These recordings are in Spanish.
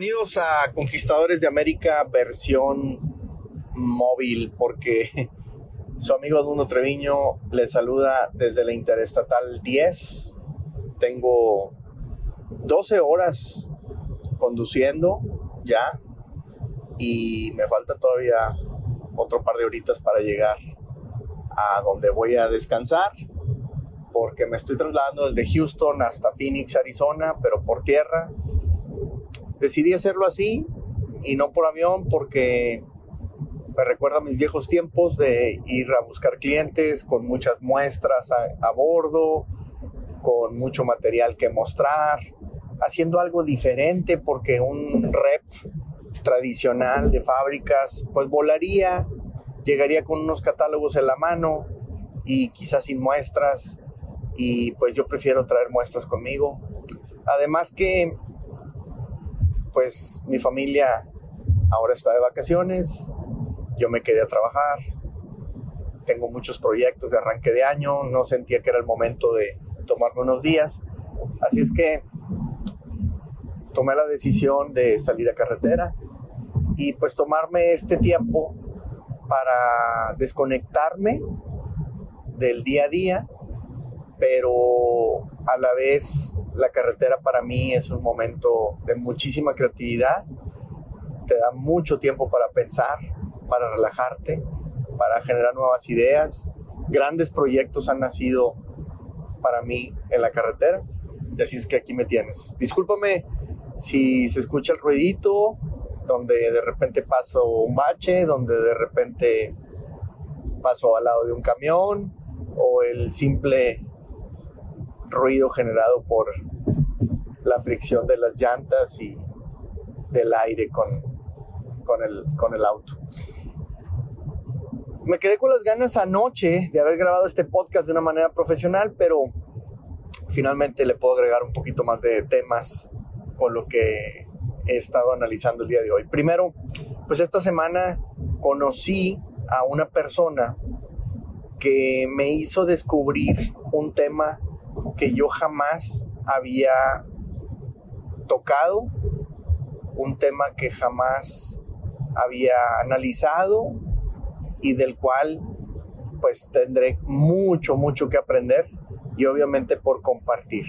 Bienvenidos a Conquistadores de América versión móvil, porque su amigo Duno Treviño les saluda desde la Interestatal 10. Tengo 12 horas conduciendo ya y me falta todavía otro par de horitas para llegar a donde voy a descansar porque me estoy trasladando desde Houston hasta Phoenix, Arizona, pero por tierra Decidí hacerlo así y no por avión porque me recuerda mis viejos tiempos de ir a buscar clientes con muchas muestras a, bordo, con mucho material que mostrar, haciendo algo diferente porque un rep tradicional de fábricas pues volaría, llegaría con unos catálogos en la mano y quizás sin muestras y pues yo prefiero traer muestras conmigo. Además que pues mi familia ahora está de vacaciones, yo me quedé a trabajar, tengo muchos proyectos de arranque de año, no sentía que era el momento de tomarme unos días, así es que tomé la decisión de salir a carretera y pues tomarme este tiempo para desconectarme del día a día, pero a la vez la carretera para mí es un momento de muchísima creatividad, te da mucho tiempo para pensar, para relajarte, para generar nuevas ideas. Grandes proyectos han nacido para mí en la carretera y así es que aquí me tienes. Discúlpame si se escucha el ruidito, donde de repente paso un bache, donde de repente paso al lado de un camión o el simple ruido generado por la fricción de las llantas y del aire con, con, el, con el auto. Me quedé con las ganas anoche de haber grabado este podcast de una manera profesional, pero finalmente le puedo agregar un poquito más de temas con lo que he estado analizando el día de hoy. Primero, pues esta semana conocí a una persona que me hizo descubrir un tema que yo jamás había tocado, un tema que jamás había analizado y del cual pues tendré mucho, mucho que aprender y obviamente por compartir.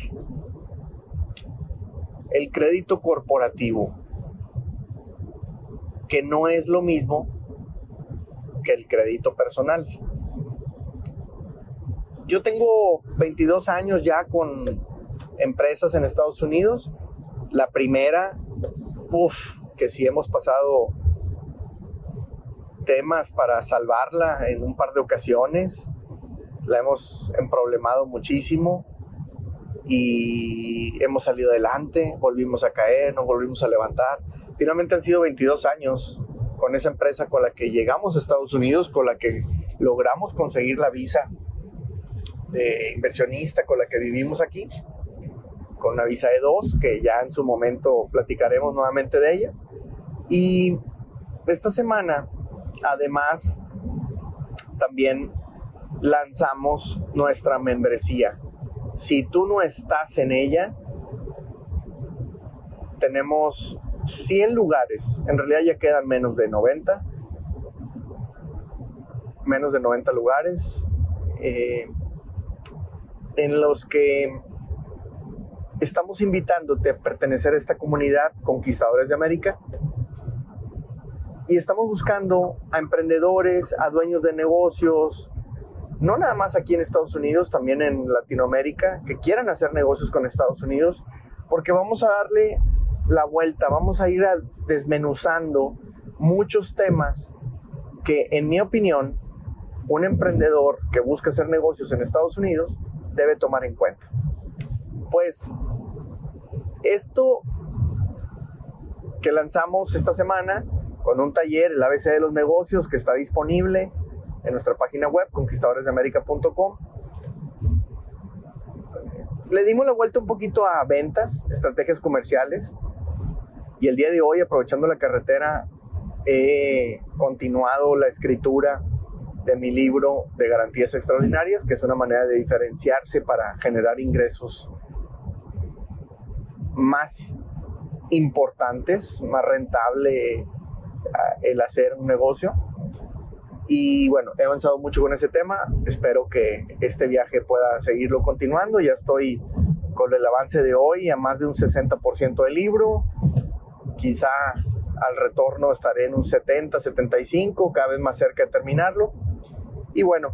El crédito corporativo, que no es lo mismo que el crédito personal yo tengo 22 años ya con empresas en Estados Unidos. La primera, uff, que sí hemos pasado temas para salvarla en un par de ocasiones. La hemos emproblemado muchísimo y hemos salido adelante, volvimos a caer, nos volvimos a levantar. Finalmente han sido 22 años con esa empresa con la que llegamos a Estados Unidos, con la que logramos conseguir la visa inversionista con la que vivimos aquí, con una visa de dos, que ya en su momento platicaremos nuevamente de ellas. Y esta semana, además, también lanzamos nuestra membresía. Si tú no estás en ella, tenemos 100 lugares, en realidad ya quedan menos de 90, menos de 90 lugares. Eh, en los que estamos invitándote a pertenecer a esta comunidad Conquistadores de América. Y estamos buscando a emprendedores, a dueños de negocios, no nada más aquí en Estados Unidos, también en Latinoamérica, que quieran hacer negocios con Estados Unidos, porque vamos a darle la vuelta, vamos a ir desmenuzando muchos temas que en mi opinión un emprendedor que busca hacer negocios en Estados Unidos debe tomar en cuenta. Pues esto que lanzamos esta semana con un taller, el ABC de los negocios, que está disponible en nuestra página web, conquistadoresdeamerica.com. Le dimos la vuelta un poquito a ventas, estrategias comerciales, y el día de hoy, aprovechando la carretera, he continuado la escritura de mi libro de garantías extraordinarias, que es una manera de diferenciarse para generar ingresos más importantes, más rentable ah, el hacer un negocio. Y bueno, he avanzado mucho con ese tema. Espero que este viaje pueda seguirlo continuando. Ya estoy con el avance de hoy a más de un 60% del libro. Quizá al retorno estaré en un 70, 75, cada vez más cerca de terminarlo. Y bueno,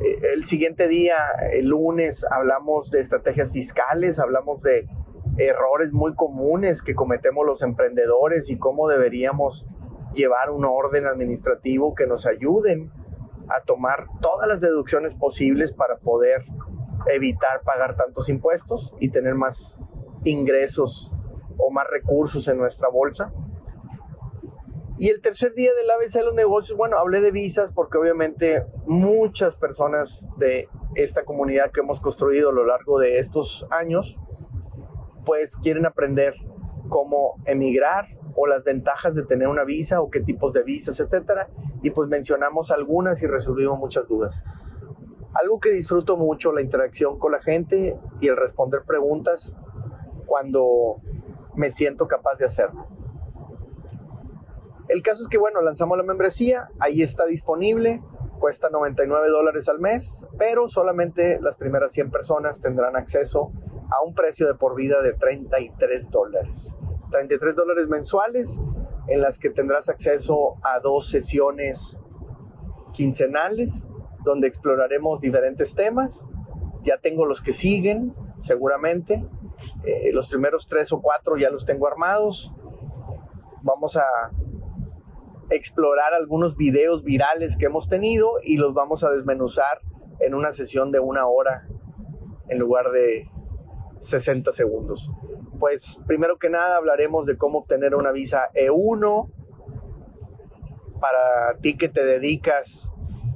eh, el siguiente día, el lunes, hablamos de estrategias fiscales, hablamos de errores muy comunes que cometemos los emprendedores y cómo deberíamos llevar un orden administrativo que nos ayuden a tomar todas las deducciones posibles para poder evitar pagar tantos impuestos y tener más ingresos o más recursos en nuestra bolsa. Y el tercer día del ABC de los negocios, bueno, hablé de visas porque obviamente muchas personas de esta comunidad que hemos construido a lo largo de estos años, pues quieren aprender cómo emigrar o las ventajas de tener una visa o qué tipos de visas, etcétera. Y pues mencionamos algunas y resolvimos muchas dudas. Algo que disfruto mucho, la interacción con la gente y el responder preguntas cuando me siento capaz de hacerlo. El caso es que, bueno, lanzamos la membresía, ahí está disponible, cuesta 99 dólares al mes, pero solamente las primeras 100 personas tendrán acceso a un precio de por vida de 33 dólares. 33 dólares mensuales en las que tendrás acceso a dos sesiones quincenales donde exploraremos diferentes temas. Ya tengo los que siguen, seguramente. Eh, los primeros tres o cuatro ya los tengo armados. Vamos a explorar algunos videos virales que hemos tenido y los vamos a desmenuzar en una sesión de una hora en lugar de 60 segundos. Pues primero que nada hablaremos de cómo obtener una visa E1 para ti que te dedicas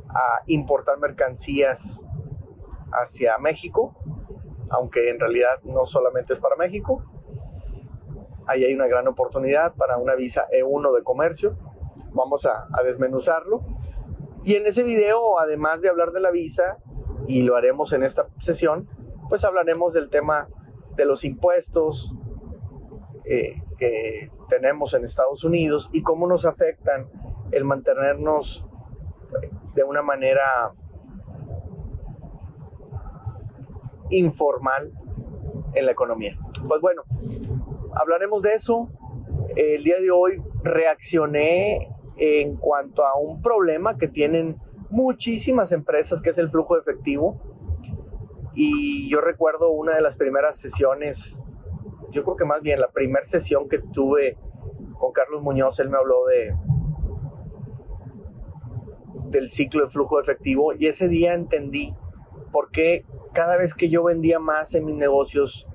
a importar mercancías hacia México, aunque en realidad no solamente es para México. Ahí hay una gran oportunidad para una visa E1 de comercio. Vamos a, desmenuzarlo. Y en ese video, además de hablar de la visa, y lo haremos en esta sesión, pues hablaremos del tema de los impuestos eh, que tenemos en Estados Unidos y cómo nos afectan el mantenernos de una manera informal en la economía. Pues bueno, hablaremos de eso. El día de hoy reaccioné en cuanto a un problema que tienen muchísimas empresas, que es el flujo de efectivo. Y yo recuerdo una de las primeras sesiones, yo creo que más bien la primera sesión que tuve con Carlos Muñoz, él me habló de del ciclo de flujo de efectivo y ese día entendí por qué cada vez que yo vendía más en mis negocios,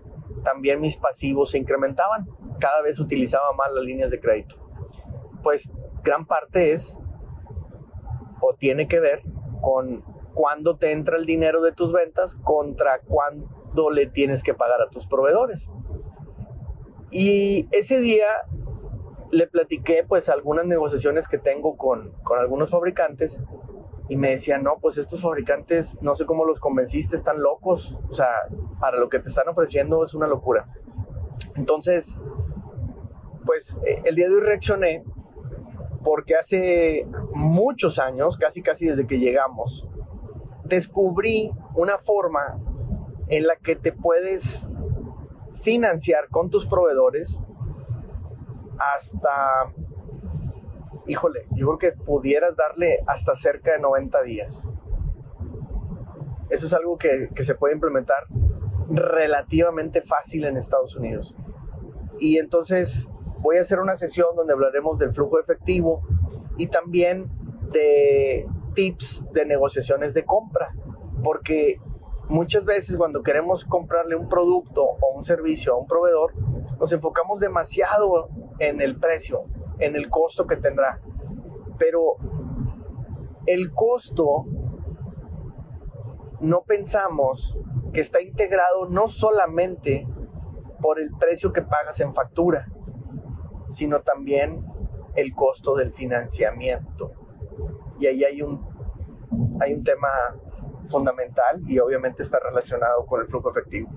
también mis pasivos se incrementaban. Cada vez utilizaba más las líneas de crédito. Pues gran parte es o tiene que ver con cuándo te entra el dinero de tus ventas contra cuándo le tienes que pagar a tus proveedores. Y ese día le platiqué pues algunas negociaciones que tengo con, con algunos fabricantes y me decían, no, pues estos fabricantes, no sé cómo los convenciste, están locos. O sea, para lo que te están ofreciendo es una locura. Entonces, pues eh, el día de hoy reaccioné porque hace muchos años, casi casi desde que llegamos, descubrí una forma en la que te puedes financiar con tus proveedores hasta, híjole, yo creo que pudieras darle hasta cerca de 90 días. Eso es algo que, que se puede implementar relativamente fácil en Estados Unidos. Y entonces voy a hacer una sesión donde hablaremos del flujo efectivo y también de tips de negociaciones de compra, porque muchas veces cuando queremos comprarle un producto o un servicio a un proveedor, nos enfocamos demasiado en el precio, en el costo que tendrá. Pero el costo no pensamos que está integrado no solamente por el precio que pagas en factura, sino también el costo del financiamiento y ahí hay un, hay un tema fundamental y obviamente está relacionado con el flujo efectivo.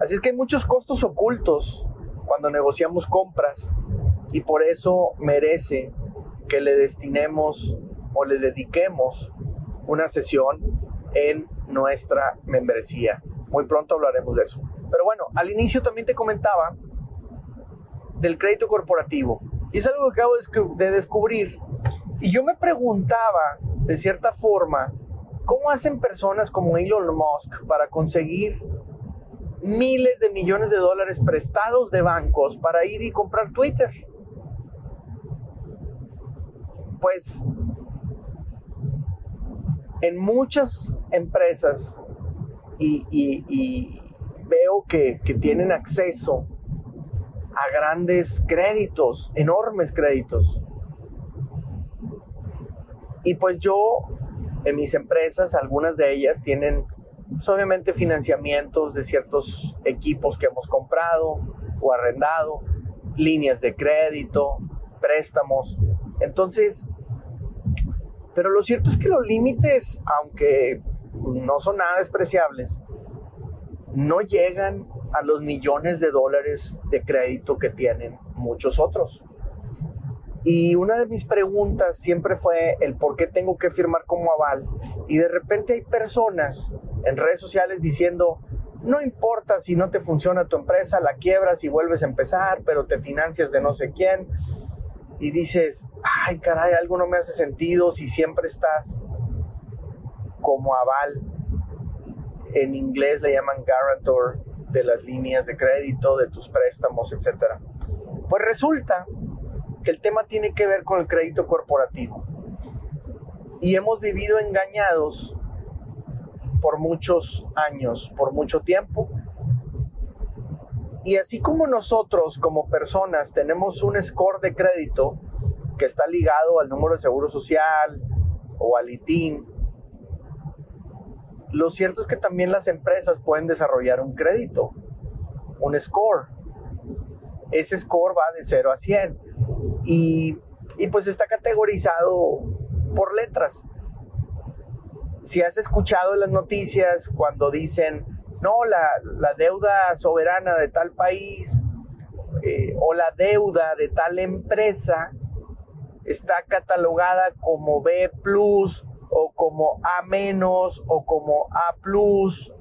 Así es que hay muchos costos ocultos cuando negociamos compras y por eso merece que le destinemos o le dediquemos una sesión en nuestra membresía. Muy pronto hablaremos de eso. Pero bueno, al inicio también te comentaba del crédito corporativo. Y es algo que acabo de descubrir. Y yo me preguntaba, de cierta forma, ¿cómo hacen personas como Elon Musk para conseguir miles de millones de dólares prestados de bancos para ir y comprar Twitter? Pues en muchas empresas y, veo que, que tienen acceso a grandes créditos, enormes créditos. Y pues yo, en mis empresas, algunas de ellas tienen pues, obviamente financiamientos de ciertos equipos que hemos comprado o arrendado, líneas de crédito, préstamos. Entonces, pero lo cierto es que los límites, aunque no son nada despreciables, no llegan a los millones de dólares de crédito que tienen muchos otros. Y una de mis preguntas siempre fue el por qué tengo que firmar como aval. Y de repente hay personas en redes sociales diciendo, no importa si no te funciona tu empresa, la quiebras y vuelves a empezar, pero te financias de no sé quién y dices, ay caray, algo no me hace sentido si siempre estás como aval. En inglés le llaman guarantor de las líneas de crédito, de tus préstamos, etc. Pues resulta que el tema tiene que ver con el crédito corporativo. Y hemos vivido engañados por muchos años, por mucho tiempo, y así como nosotros como personas tenemos un score de crédito que está ligado al número de seguro social o al ITIN, lo cierto es que también las empresas pueden desarrollar un crédito, un score. Ese score va de 0 a 100 y, y pues está categorizado por letras. Si has escuchado las noticias cuando dicen no, la, deuda soberana de tal país eh, o la deuda de tal empresa está catalogada como B o como A menos o como A plus,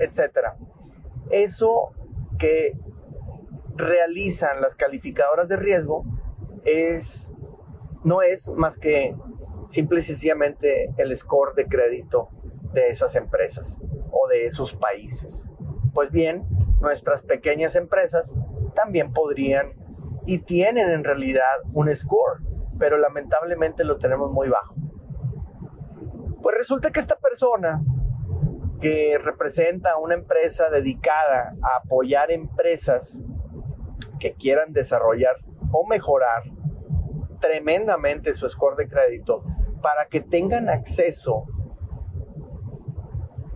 etc. Eso que realizan las calificadoras de riesgo es, no es más que simple y sencillamente el score de crédito de esas empresas o de esos países. Pues bien, nuestras pequeñas empresas también podrían y tienen en realidad un score, pero lamentablemente lo tenemos muy bajo. Pues resulta que esta persona que representa una empresa dedicada a apoyar empresas que quieran desarrollar o mejorar tremendamente su score de crédito para que tengan acceso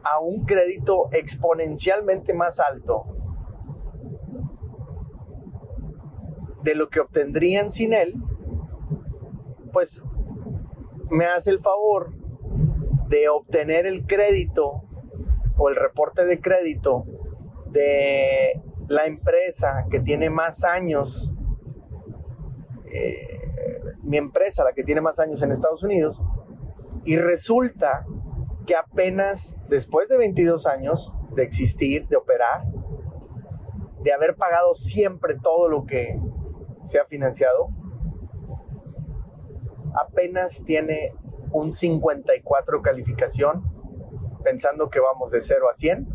a un crédito exponencialmente más alto de lo que obtendrían sin él, pues me hace el favor de obtener el crédito o el reporte de crédito de la empresa que tiene más años, eh, mi empresa, la que tiene más años en Estados Unidos, y resulta que apenas después de 22 años de existir, de operar, de haber pagado siempre todo lo que se ha financiado, apenas tiene un 54 calificación, pensando que vamos de 0 a 100,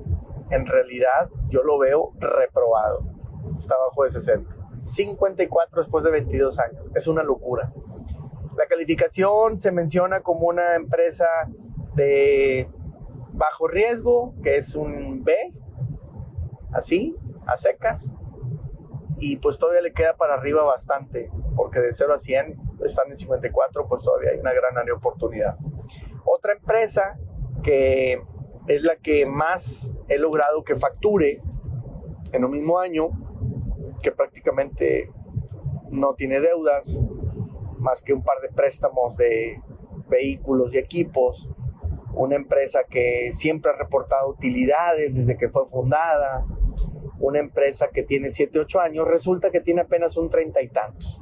en realidad yo lo veo reprobado, está bajo de 60. 54 después de 22 años, es una locura. La calificación se menciona como una empresa de bajo riesgo, que es un B, así, a secas, y pues todavía le queda para arriba bastante, porque de 0 a 100 están en 54, pues todavía hay una gran área de oportunidad. Otra empresa que es la que más he logrado que facture en un mismo año, que prácticamente no tiene deudas, más que un par de préstamos de vehículos y equipos, una empresa que siempre ha reportado utilidades desde que fue fundada, una empresa que tiene 7, 8 años, resulta que tiene apenas un treinta y tantos.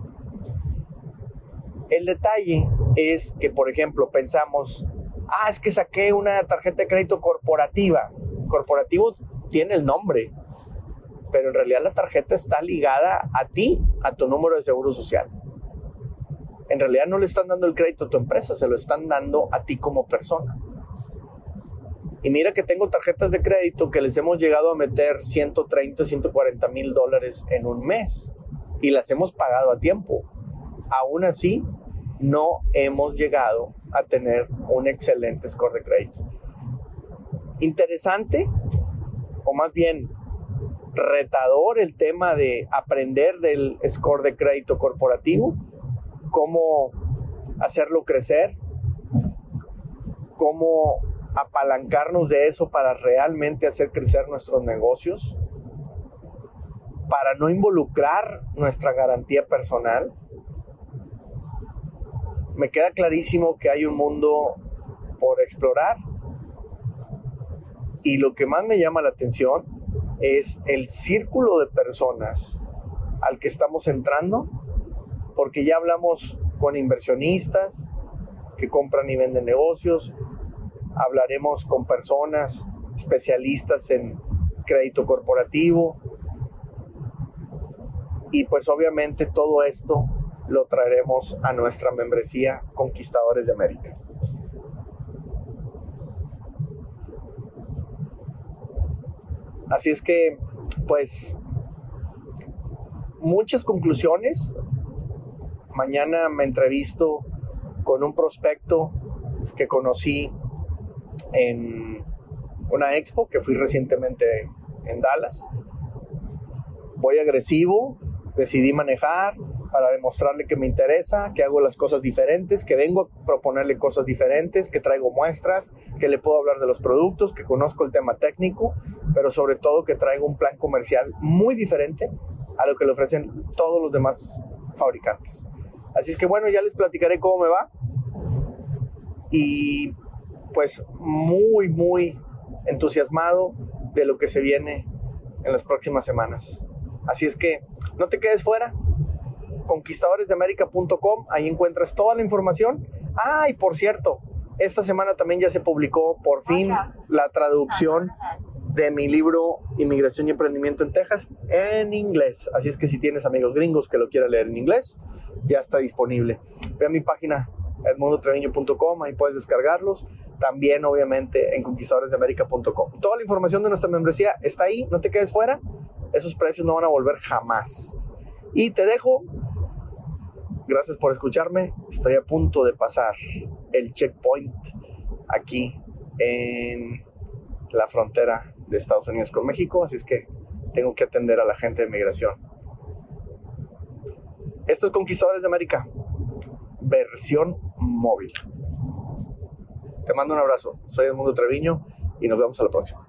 El detalle es que, por ejemplo, pensamos, ah, es que saqué una tarjeta de crédito corporativa. Corporativo tiene el nombre, pero en realidad la tarjeta está ligada a ti, a tu número de seguro social. En realidad no le están dando el crédito a tu empresa, se lo están dando a ti como persona. Y mira que tengo tarjetas de crédito que les hemos llegado a meter 130, 140 mil dólares en un mes y las hemos pagado a tiempo. Aún así, no hemos llegado a tener un excelente score de crédito. Interesante, o más bien retador el tema de aprender del score de crédito corporativo, cómo hacerlo crecer, cómo apalancarnos de eso para realmente hacer crecer nuestros negocios, para no involucrar nuestra garantía personal. Me queda clarísimo que hay un mundo por explorar. Y lo que más me llama la atención es el círculo de personas al que estamos entrando, porque ya hablamos con inversionistas que compran y venden negocios, hablaremos con personas especialistas en crédito corporativo. Y pues obviamente todo esto lo traeremos a nuestra membresía Conquistadores de América. Así es que, pues, muchas conclusiones. Mañana me entrevisto con un prospecto que conocí en una expo que fui recientemente en Dallas. Voy agresivo, decidí manejar para demostrarle que me interesa, que hago las cosas diferentes, que vengo a proponerle cosas diferentes, que traigo muestras, que le puedo hablar de los productos, que conozco el tema técnico, pero sobre todo que traigo un plan comercial muy diferente a lo que le ofrecen todos los demás fabricantes. Así es que bueno, ya les platicaré cómo me va. Y pues muy, muy entusiasmado de lo que se viene en las próximas semanas. Así es que no te quedes fuera. Conquistadoresdeamerica.com, ahí encuentras toda la información. Ah, y por cierto, esta semana también ya se publicó por fin la traducción de mi libro Inmigración y Emprendimiento en Texas en inglés. Así es que si tienes amigos gringos que lo quieran leer en inglés, ya está disponible. Ve a mi página edmundotreviño.com, ahí puedes descargarlos. También, obviamente, en conquistadoresdeamerica.com. Toda la información de nuestra membresía está ahí, no te quedes fuera. Esos precios no van a volver jamás. Y te dejo. Gracias por escucharme. Estoy a punto de pasar el checkpoint aquí en la frontera de Estados Unidos con México, así es que tengo que atender a la gente de migración. Estos Conquistadores de América, versión móvil. Te mando un abrazo. Soy Edmundo Treviño y nos vemos a la próxima.